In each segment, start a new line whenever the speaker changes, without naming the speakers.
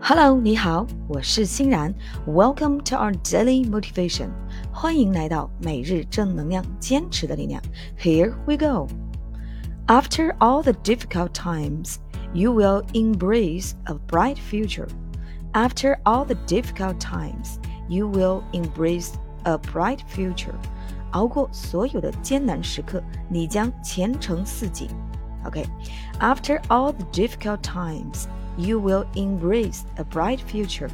Hello，你好，我是欣然。Welcome to our daily motivation，欢迎来到每日正能量，坚持的力量。Here we go. After all the difficult times, you will embrace a bright future. After all the difficult times, you will embrace a bright future. 熬过所有的艰难时刻，你将前程似锦。Okay, after all the difficult times you will embrace a bright future.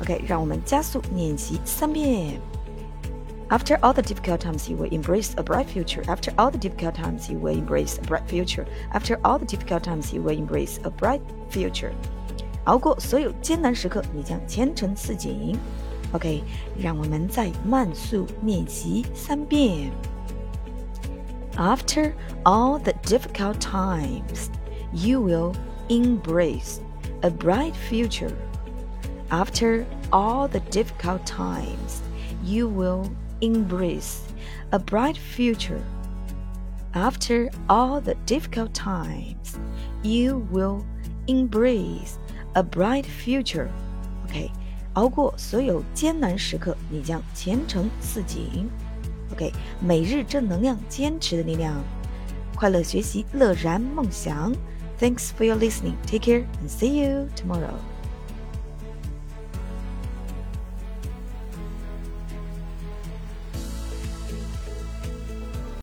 OK，让我们加速练习三遍。After all the difficult times, you will embrace a bright future. After all the difficult times, you will embrace a bright future. After all the difficult times, you will embrace a bright future. 熬过所有艰难时刻，你将前程似锦。OK，让我们再慢速练习三遍。After all the difficult times, you will embrace a bright future. After all the difficult times, you will embrace a bright future. After all the difficult times, you will embrace a bright future. OK，熬过所有艰难时刻，你将前程似锦。OK，每日正能量，坚持的力量，快乐学习，乐然梦想。 Thanks for your listening. Take care and see you tomorrow.